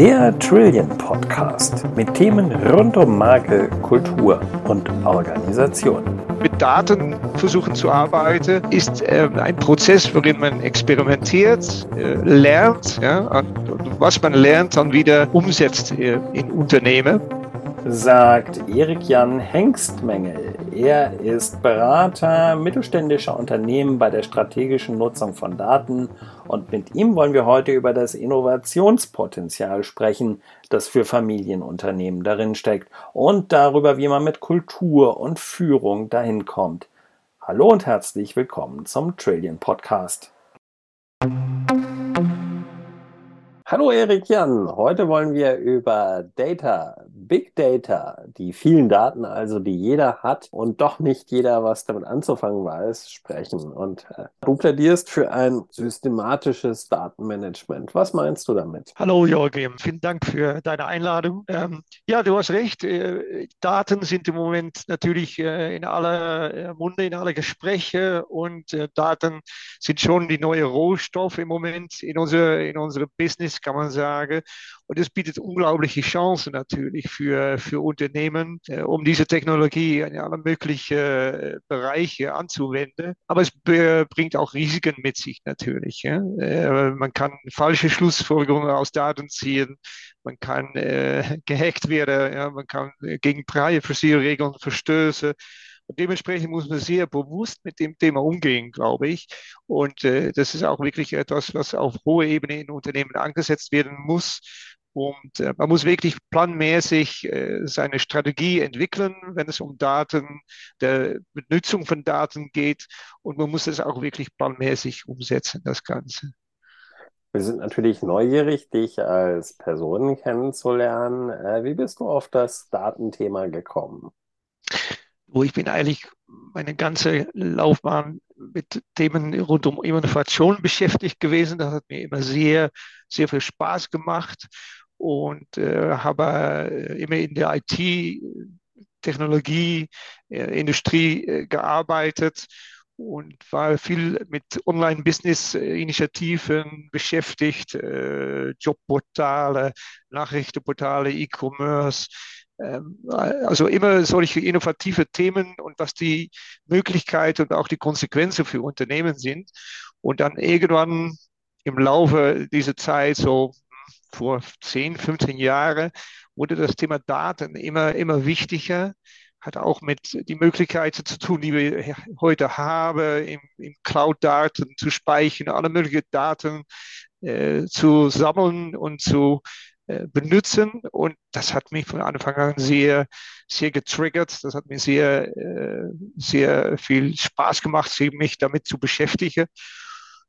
Der Trillion Podcast mit Themen rund um Marke, Kultur und Organisation. Mit Daten versuchen zu arbeiten ist äh, ein Prozess, worin man experimentiert, äh, lernt, ja, und was man lernt, dann wieder umsetzt äh, in Unternehmen sagt Erik Jan Hengstmengel. Er ist Berater mittelständischer Unternehmen bei der strategischen Nutzung von Daten und mit ihm wollen wir heute über das Innovationspotenzial sprechen, das für Familienunternehmen darin steckt und darüber, wie man mit Kultur und Führung dahin kommt. Hallo und herzlich willkommen zum Trillion Podcast. Hallo Erik Jan, heute wollen wir über Data, Big Data, die vielen Daten also, die jeder hat und doch nicht jeder was damit anzufangen weiß, sprechen. Und äh, du plädierst für ein systematisches Datenmanagement. Was meinst du damit? Hallo Jorgim, vielen Dank für deine Einladung. Ähm, ja, du hast recht. Äh, Daten sind im Moment natürlich äh, in aller äh, Munde, in aller Gespräche und äh, Daten sind schon die neue Rohstoff im Moment in unser, in unserem Business kann man sagen. Und es bietet unglaubliche Chancen natürlich für, für Unternehmen, äh, um diese Technologie in alle möglichen äh, Bereiche anzuwenden. Aber es bringt auch Risiken mit sich natürlich. Ja? Äh, man kann falsche Schlussfolgerungen aus Daten ziehen. Man kann äh, gehackt werden. Ja? Man kann gegen Privacy-Regeln verstößen. Und dementsprechend muss man sehr bewusst mit dem Thema umgehen, glaube ich. Und äh, das ist auch wirklich etwas, was auf hoher Ebene in Unternehmen angesetzt werden muss. Und äh, man muss wirklich planmäßig äh, seine Strategie entwickeln, wenn es um Daten, der Benutzung von Daten geht. Und man muss es auch wirklich planmäßig umsetzen, das Ganze. Wir sind natürlich neugierig, dich als Person kennenzulernen. Äh, wie bist du auf das Datenthema gekommen? Wo ich bin eigentlich meine ganze Laufbahn mit Themen rund um Innovation beschäftigt gewesen. Das hat mir immer sehr, sehr viel Spaß gemacht und äh, habe äh, immer in der IT, Technologie, äh, Industrie äh, gearbeitet und war viel mit Online-Business-Initiativen beschäftigt, äh, Jobportale, Nachrichtenportale, E-Commerce. Ähm, also immer solche innovative Themen und was die Möglichkeit und auch die Konsequenzen für Unternehmen sind. Und dann irgendwann im Laufe dieser Zeit, so vor 10, 15 Jahren, wurde das Thema Daten immer, immer wichtiger hat auch mit die Möglichkeiten zu tun, die wir heute haben, im, im Cloud-Daten zu speichern, alle möglichen Daten äh, zu sammeln und zu benutzen. Und das hat mich von Anfang an sehr, sehr getriggert. Das hat mir sehr, äh, sehr viel Spaß gemacht, mich damit zu beschäftigen.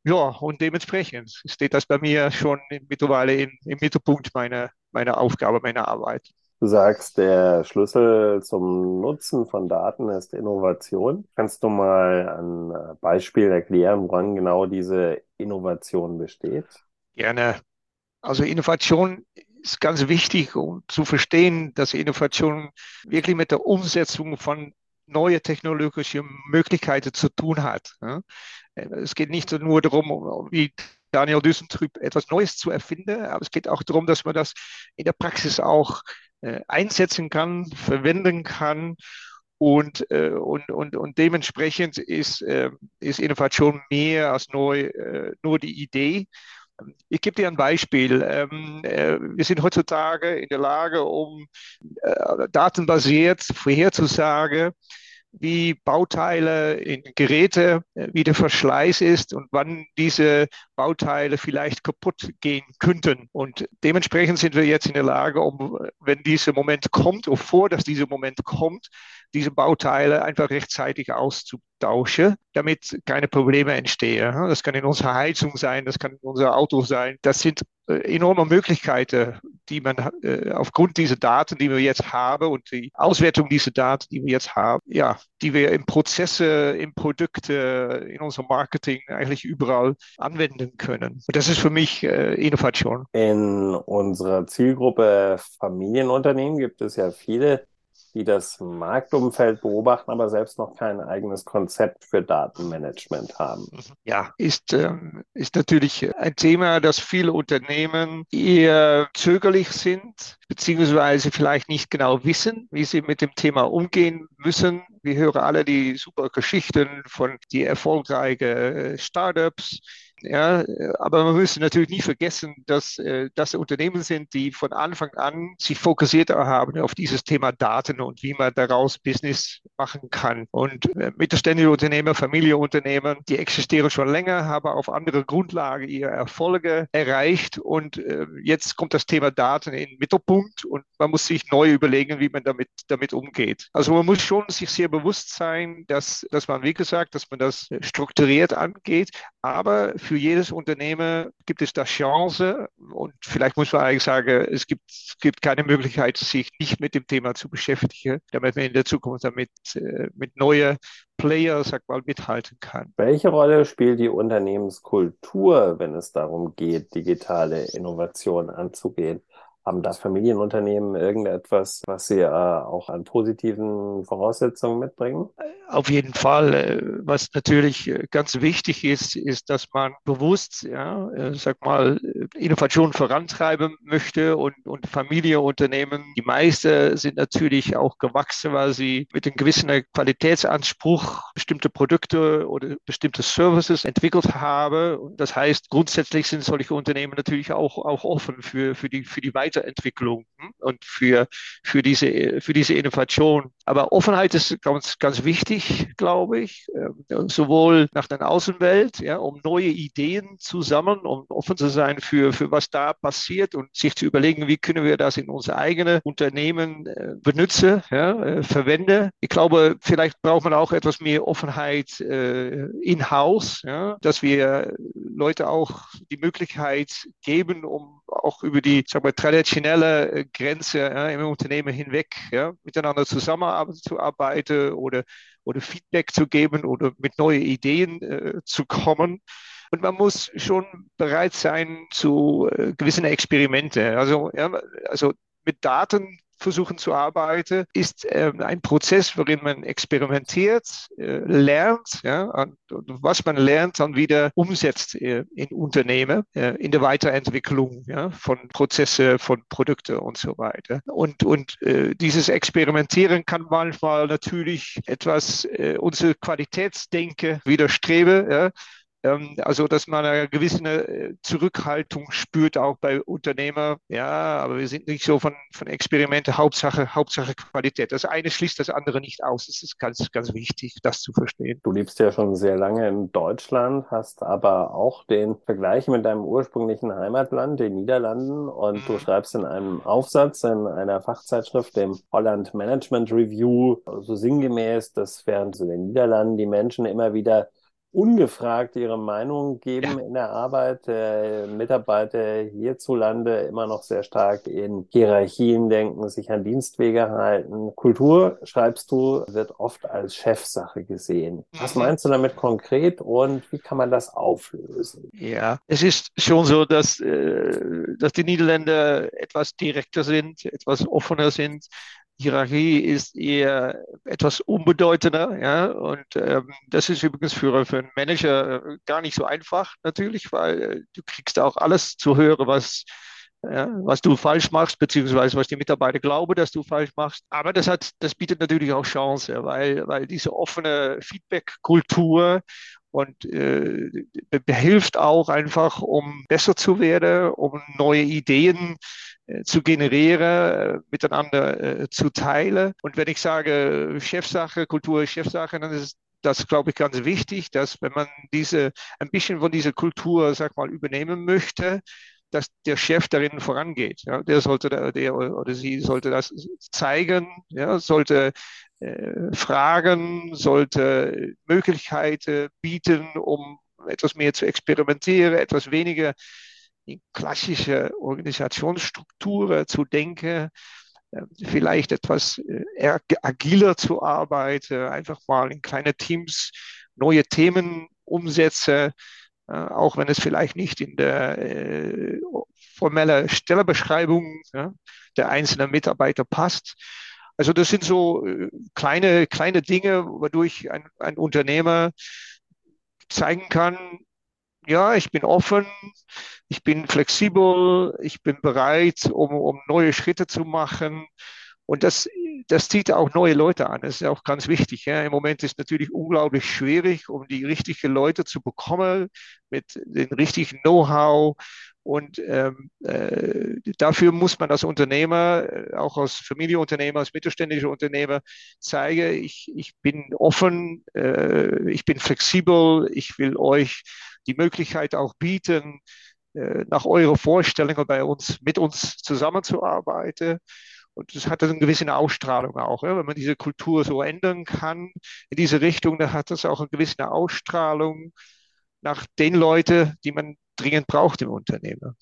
Ja, und dementsprechend steht das bei mir schon mittlerweile in, im Mittelpunkt meiner, meiner Aufgabe, meiner Arbeit. Du sagst, der Schlüssel zum Nutzen von Daten ist Innovation. Kannst du mal ein Beispiel erklären, woran genau diese Innovation besteht? Gerne. Also Innovation ist ganz wichtig, um zu verstehen, dass Innovation wirklich mit der Umsetzung von neue technologische Möglichkeiten zu tun hat. Es geht nicht nur darum, wie Daniel Düssentrüb etwas Neues zu erfinden, aber es geht auch darum, dass man das in der Praxis auch äh, einsetzen kann, verwenden kann und, äh, und, und, und dementsprechend ist, äh, ist Innovation mehr als neu, nur die Idee ich gebe dir ein Beispiel. Ähm, äh, wir sind heutzutage in der Lage, um äh, datenbasiert vorherzusagen, wie Bauteile in Geräte, äh, wie der Verschleiß ist und wann diese Bauteile vielleicht kaputt gehen könnten. Und dementsprechend sind wir jetzt in der Lage, um, wenn dieser Moment kommt, oder vor, dass dieser Moment kommt, diese Bauteile einfach rechtzeitig auszutauschen, damit keine Probleme entstehen. Das kann in unserer Heizung sein, das kann in unser Auto sein. Das sind äh, enorme Möglichkeiten, die man äh, aufgrund dieser Daten, die wir jetzt haben und die Auswertung dieser Daten, die wir jetzt haben, ja, die wir im Prozesse, im Produkt, in unserem Marketing eigentlich überall anwenden können. Und das ist für mich äh, Innovation. In unserer Zielgruppe Familienunternehmen gibt es ja viele die das Marktumfeld beobachten, aber selbst noch kein eigenes Konzept für Datenmanagement haben. Ja, ist, ähm, ist natürlich ein Thema, das viele Unternehmen eher zögerlich sind, beziehungsweise vielleicht nicht genau wissen, wie sie mit dem Thema umgehen müssen. Wir hören alle die super Geschichten von die erfolgreichen äh, Startups, ja, aber man müsste natürlich nie vergessen, dass äh, das Unternehmen sind, die von Anfang an sich fokussiert haben auf dieses Thema Daten und wie man daraus Business machen kann. Und äh, mittelständische Unternehmer, Familienunternehmen, die existieren schon länger, haben auf andere Grundlage ihre Erfolge erreicht. Und äh, jetzt kommt das Thema Daten in den Mittelpunkt und man muss sich neu überlegen, wie man damit, damit umgeht. Also man muss schon sich sehr bewusst sein, dass, dass man, wie gesagt, dass man das strukturiert angeht, aber für jedes Unternehmen gibt es da Chance und vielleicht muss man eigentlich sagen, es gibt, es gibt keine Möglichkeit, sich nicht mit dem Thema zu beschäftigen, damit man in der Zukunft damit äh, mit neuen Player, sag mal, mithalten kann. Welche Rolle spielt die Unternehmenskultur, wenn es darum geht, digitale Innovation anzugehen? Haben da Familienunternehmen irgendetwas, was sie äh, auch an positiven Voraussetzungen mitbringen? Auf jeden Fall. Äh, was natürlich äh, ganz wichtig ist, ist, dass man bewusst, ja, äh, sag mal, Innovation vorantreiben möchte und, und Familienunternehmen. Die meisten sind natürlich auch gewachsen, weil sie mit einem gewissen Qualitätsanspruch bestimmte Produkte oder bestimmte Services entwickelt haben. Das heißt, grundsätzlich sind solche Unternehmen natürlich auch, auch offen für, für die, für die weitere Weiterentwicklung hm, und für, für, diese, für diese Innovation. Aber Offenheit ist ganz, ganz wichtig, glaube ich, ähm, sowohl nach der Außenwelt, ja, um neue Ideen zu sammeln, um offen zu sein für, für was da passiert und sich zu überlegen, wie können wir das in unser eigenes Unternehmen äh, benutzen, ja, äh, verwenden. Ich glaube, vielleicht braucht man auch etwas mehr Offenheit äh, in-house, ja, dass wir Leute auch die Möglichkeit geben, um auch über die sag mal, traditionelle Grenze ja, im Unternehmen hinweg ja, miteinander zusammenzuarbeiten oder, oder Feedback zu geben oder mit neuen Ideen äh, zu kommen. Und man muss schon bereit sein zu äh, gewissen Experimente. Also, ja, also mit Daten versuchen zu arbeiten, ist äh, ein Prozess, worin man experimentiert, äh, lernt, ja, und, und, was man lernt, dann wieder umsetzt äh, in Unternehmen, äh, in der Weiterentwicklung ja, von Prozesse, von Produkten und so weiter. Und, und äh, dieses Experimentieren kann manchmal natürlich etwas äh, unsere Qualitätsdenke widerstreben. Ja, also, dass man eine gewisse äh, Zurückhaltung spürt, auch bei Unternehmern. Ja, aber wir sind nicht so von, von Experimente, Hauptsache, Hauptsache Qualität. Das eine schließt das andere nicht aus. Es ist ganz, ganz wichtig, das zu verstehen. Du lebst ja schon sehr lange in Deutschland, hast aber auch den Vergleich mit deinem ursprünglichen Heimatland, den Niederlanden. Und mhm. du schreibst in einem Aufsatz in einer Fachzeitschrift, dem Holland Management Review, so sinngemäß, dass während so den Niederlanden die Menschen immer wieder ungefragt ihre Meinung geben ja. in der Arbeit. Der Mitarbeiter hierzulande immer noch sehr stark in Hierarchien denken, sich an Dienstwege halten. Kultur, schreibst du, wird oft als Chefsache gesehen. Was mhm. meinst du damit konkret und wie kann man das auflösen? Ja, es ist schon so, dass, äh, dass die Niederländer etwas direkter sind, etwas offener sind. Hierarchie ist eher etwas unbedeutender, ja, und ähm, das ist übrigens für, für einen Manager äh, gar nicht so einfach natürlich, weil äh, du kriegst auch alles zu hören, was ja, was du falsch machst, beziehungsweise was die Mitarbeiter glauben, dass du falsch machst. Aber das hat, das bietet natürlich auch Chance, weil, weil diese offene Feedback-Kultur und äh, behilft auch einfach, um besser zu werden, um neue Ideen äh, zu generieren, äh, miteinander äh, zu teilen. Und wenn ich sage Chefsache, Kultur ist Chefsache, dann ist das, glaube ich, ganz wichtig, dass wenn man diese, ein bisschen von dieser Kultur, sag mal, übernehmen möchte, dass der Chef darin vorangeht. Ja, der sollte, der oder sie sollte das zeigen, ja, sollte äh, fragen, sollte Möglichkeiten bieten, um etwas mehr zu experimentieren, etwas weniger in klassische Organisationsstrukturen zu denken, äh, vielleicht etwas äh, agiler zu arbeiten, einfach mal in kleine Teams neue Themen umsetzen, auch wenn es vielleicht nicht in der formellen Stellebeschreibung der einzelnen Mitarbeiter passt. Also das sind so äh, kleine, kleine Dinge, wodurch ein, ein Unternehmer zeigen kann, ja, ich bin offen, ich bin flexibel, ich bin bereit, um, um neue Schritte zu machen. Und das, das zieht auch neue Leute an. Das ist auch ganz wichtig. Ja. Im Moment ist natürlich unglaublich schwierig, um die richtigen Leute zu bekommen mit dem richtigen Know-how. Und ähm, äh, dafür muss man als Unternehmer, äh, auch als Familienunternehmer, als mittelständischer Unternehmer zeigen, ich, ich bin offen, äh, ich bin flexibel, ich will euch die Möglichkeit auch bieten, äh, nach eurer Vorstellung bei uns, mit uns zusammenzuarbeiten. Und das hat eine gewisse Ausstrahlung auch. Wenn man diese Kultur so ändern kann in diese Richtung, dann hat das auch eine gewisse Ausstrahlung nach den Leuten, die man dringend braucht im Unternehmen.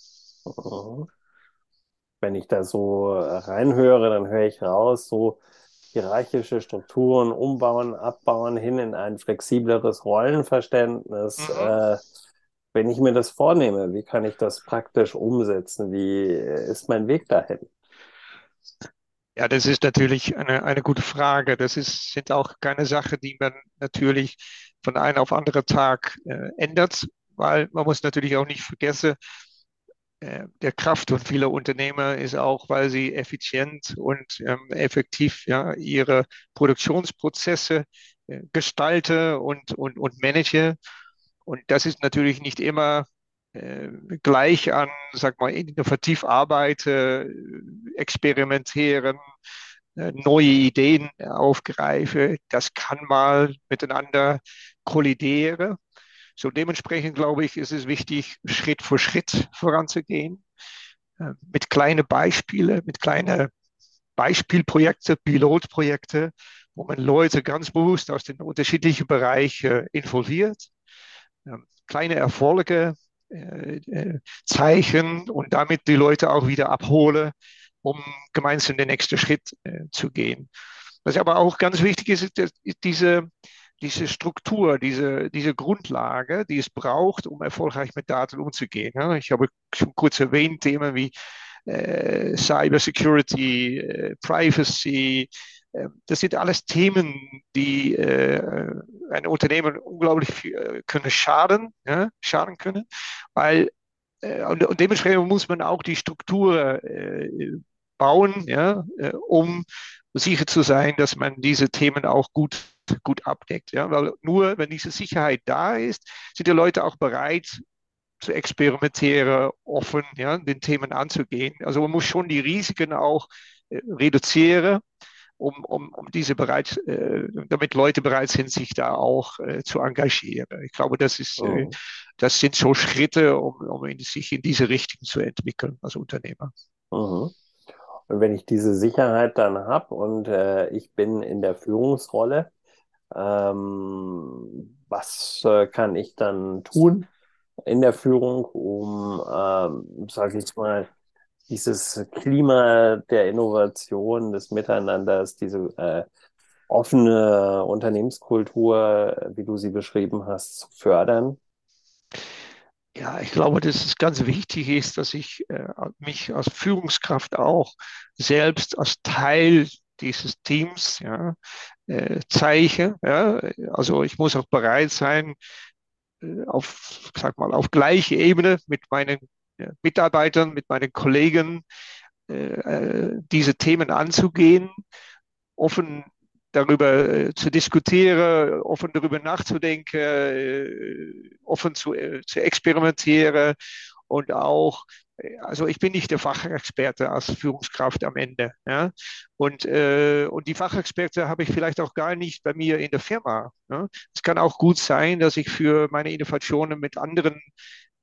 Wenn ich da so reinhöre, dann höre ich raus, so hierarchische Strukturen umbauen, abbauen hin in ein flexibleres Rollenverständnis. Mhm. Äh, wenn ich mir das vornehme, wie kann ich das praktisch umsetzen? Wie ist mein Weg dahin? Ja, das ist natürlich eine, eine gute Frage. Das ist, sind auch keine Sachen, die man natürlich von einem auf anderen Tag äh, ändert, weil man muss natürlich auch nicht vergessen, der Kraft und vieler Unternehmer ist auch, weil sie effizient und ähm, effektiv ja, ihre Produktionsprozesse äh, gestalte und, und, und manage. Und das ist natürlich nicht immer äh, gleich an, sag mal, innovativ arbeite, experimentieren, äh, neue Ideen aufgreife. Das kann mal miteinander kollidieren. So dementsprechend glaube ich, ist es wichtig, Schritt für Schritt voranzugehen, äh, mit kleinen Beispielen, mit kleinen Beispielprojekte, Pilotprojekte, wo man Leute ganz bewusst aus den unterschiedlichen Bereichen involviert, ähm, kleine Erfolge äh, äh, zeichnen und damit die Leute auch wieder abhole, um gemeinsam den nächsten Schritt äh, zu gehen. Was aber auch ganz wichtig ist, ist diese, diese Struktur, diese, diese Grundlage, die es braucht, um erfolgreich mit Daten umzugehen. Ich habe schon kurz erwähnt, Themen wie äh, Cybersecurity, äh, Privacy, ähm, das sind alles Themen, die äh, ein Unternehmen unglaublich äh, können schaden, ja, schaden können, weil äh, und, und, dementsprechend muss man auch die Struktur äh, bauen, ja, äh, um sicher zu sein, dass man diese Themen auch gut gut abdeckt. Ja? Weil nur wenn diese Sicherheit da ist, sind die Leute auch bereit zu experimentieren, offen ja, den Themen anzugehen. Also man muss schon die Risiken auch äh, reduzieren um, um, um diese bereit, äh, damit Leute bereit sind, sich da auch äh, zu engagieren. Ich glaube, das ist, äh, oh. das sind so Schritte, um, um in, sich in diese Richtung zu entwickeln als Unternehmer. Mhm. Und wenn ich diese Sicherheit dann habe und äh, ich bin in der Führungsrolle, ähm, was äh, kann ich dann tun in der Führung, um, ähm, sage ich mal, dieses Klima der Innovation, des Miteinanders, diese äh, offene Unternehmenskultur, wie du sie beschrieben hast, zu fördern? Ja, ich glaube, dass es ganz wichtig ist, dass ich äh, mich als Führungskraft auch selbst als Teil dieses Teams ja, äh, zeige. Ja. Also ich muss auch bereit sein, äh, auf, sag mal, auf gleiche Ebene mit meinen Mitarbeitern, mit meinen Kollegen äh, äh, diese Themen anzugehen, offen darüber äh, zu diskutieren, offen darüber nachzudenken, offen zu, zu experimentieren und auch also ich bin nicht der Fachexperte als Führungskraft am Ende. Ja? Und, äh, und die Fachexperte habe ich vielleicht auch gar nicht bei mir in der Firma. Ja? Es kann auch gut sein, dass ich für meine Innovationen mit anderen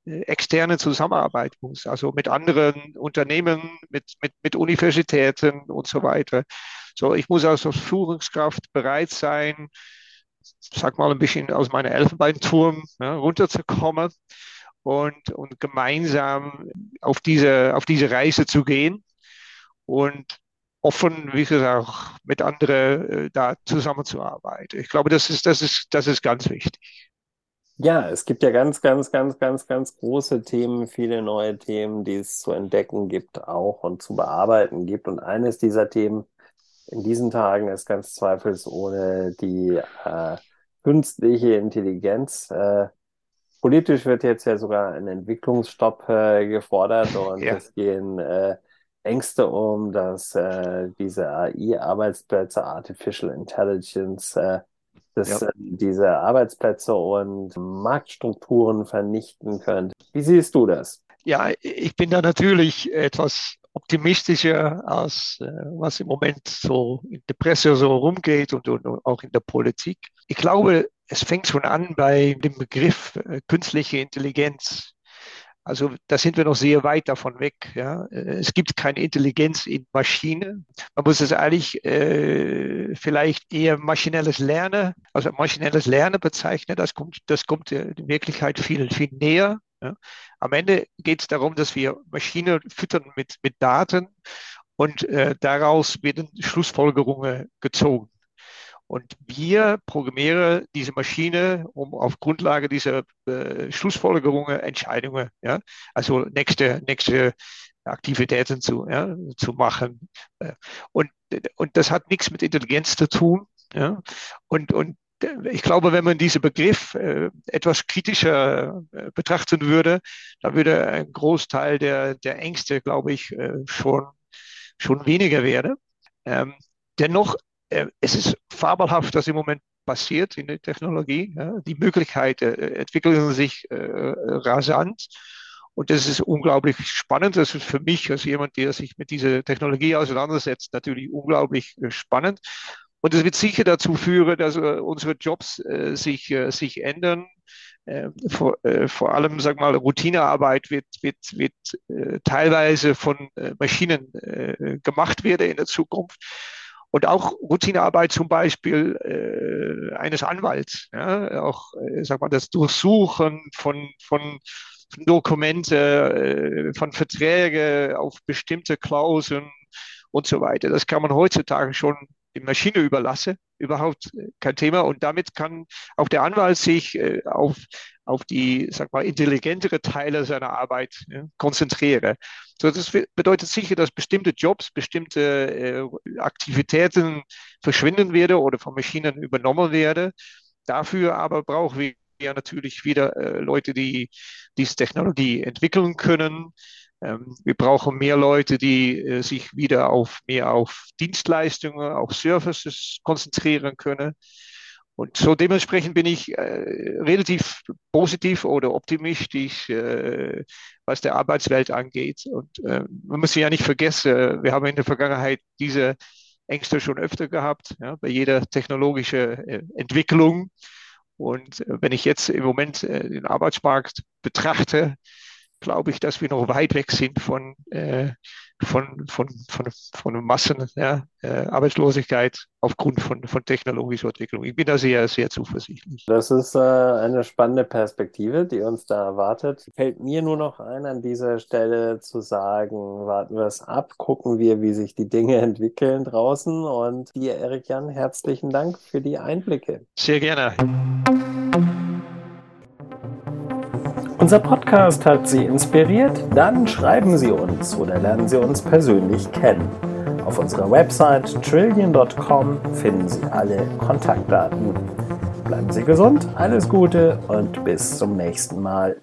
äh, externe Zusammenarbeit muss, also mit anderen Unternehmen, mit, mit, mit Universitäten und so weiter. So, ich muss also als Führungskraft bereit sein, sag mal ein bisschen aus meiner Elfenbeinturm ja, runterzukommen und, und gemeinsam auf diese, auf diese Reise zu gehen und offen, wie gesagt, auch mit anderen äh, da zusammenzuarbeiten. Ich glaube, das ist, das ist, das ist ganz wichtig. Ja, es gibt ja ganz, ganz, ganz, ganz, ganz große Themen, viele neue Themen, die es zu entdecken gibt auch und zu bearbeiten gibt. Und eines dieser Themen in diesen Tagen ist ganz zweifelsohne die äh, künstliche Intelligenz. Äh, politisch wird jetzt ja sogar ein Entwicklungsstopp äh, gefordert und ja. es gehen äh, Ängste um, dass äh, diese AI-Arbeitsplätze, Artificial Intelligence, äh, dass ja. äh, diese Arbeitsplätze und Marktstrukturen vernichten könnte. Wie siehst du das? Ja, ich bin da natürlich etwas optimistischer als äh, was im Moment so in der Presse so rumgeht und, und, und, auch in der Politik. Ich glaube, es fängt schon an bei dem Begriff äh, künstliche Intelligenz. Also da sind wir noch sehr weit davon weg. Ja. Es gibt keine Intelligenz in Maschinen. Man muss es eigentlich äh, vielleicht eher maschinelles Lernen, also maschinelles Lernen bezeichnen. Das kommt, das kommt der Wirklichkeit viel, viel näher. Ja. Am Ende geht es darum, dass wir Maschinen füttern mit, mit Daten und äh, daraus werden Schlussfolgerungen gezogen. Und wir programmieren diese Maschine, um auf Grundlage dieser äh, Schlussfolgerungen Entscheidungen, ja, also nächste, nächste Aktivitäten zu, ja, zu machen. Äh, und, und das hat nichts mit Intelligenz zu tun. Ja. Und, und ich glaube, wenn man diesen Begriff äh, etwas kritischer äh, betrachten würde, dann würde ein Großteil der, der Ängste, glaube ich, äh, schon, schon weniger werden. Ähm, dennoch äh, es ist fabelhaft, was im Moment passiert in der Technologie. Die Möglichkeiten äh, entwickeln sich äh, rasant. Und das ist unglaublich spannend. Das ist für mich als jemand, der sich mit dieser Technologie auseinandersetzt, natürlich unglaublich äh, spannend. Und es wird sicher dazu führen, dass äh, unsere Jobs äh, sich, sich ändern. Vor, vor, allem, sag mal, Routinearbeit wird, wird, wird teilweise von Maschinen gemacht werden in der Zukunft und auch Routinearbeit zum Beispiel äh, eines Anwalts, ja, auch äh, sag mal das Durchsuchen von von Dokumente, äh, von Verträge auf bestimmte Klauseln und so weiter. Das kann man heutzutage schon die Maschine überlasse, überhaupt äh, kein Thema. Und damit kann auch der Anwalt sich äh, auf, auf die, sag mal, intelligentere Teile seiner Arbeit konzentrieren. So, das bedeutet sicher, dass bestimmte Jobs, bestimmte äh, Aktivitäten verschwinden werden oder von Maschinen übernommen werden. Dafür aber brauchen wir ja natürlich wieder Leute, die diese Technologie entwickeln können, wir brauchen mehr Leute, die äh, sich wieder auf mehr auf Dienstleistungen, auf Services konzentrieren können. Und so dementsprechend bin ich äh, relativ positiv oder optimistisch, äh, was der Arbeitswelt angeht. Und äh, man muss ja nicht vergessen, wir haben in der Vergangenheit diese Ängste schon öfter gehabt, ja, bei jeder technologischen äh, Entwicklung. Und äh, wenn ich jetzt im Moment den Arbeitsmarkt betrachte, glaube ich, dass wir noch weit weg sind von, äh, von, von, von, von Massen ja, äh, Arbeitslosigkeit aufgrund von, von technologischer Entwicklung. Ich bin da sehr, sehr zuversichtlich. Das ist äh, eine spannende Perspektive, die uns da erwartet. Fällt mir nur noch ein, an dieser Stelle zu sagen, warten wir es ab, gucken wir, wie sich die Dinge entwickeln draußen. Und dir, Erik Jan, herzlichen Dank für die Einblicke. Sehr gerne. Unser Podcast hat Sie inspiriert? Dann schreiben Sie uns oder lernen Sie uns persönlich kennen. Auf unserer Website trillion.com finden Sie alle Kontaktdaten. Bleiben Sie gesund, alles Gute und bis zum nächsten Mal.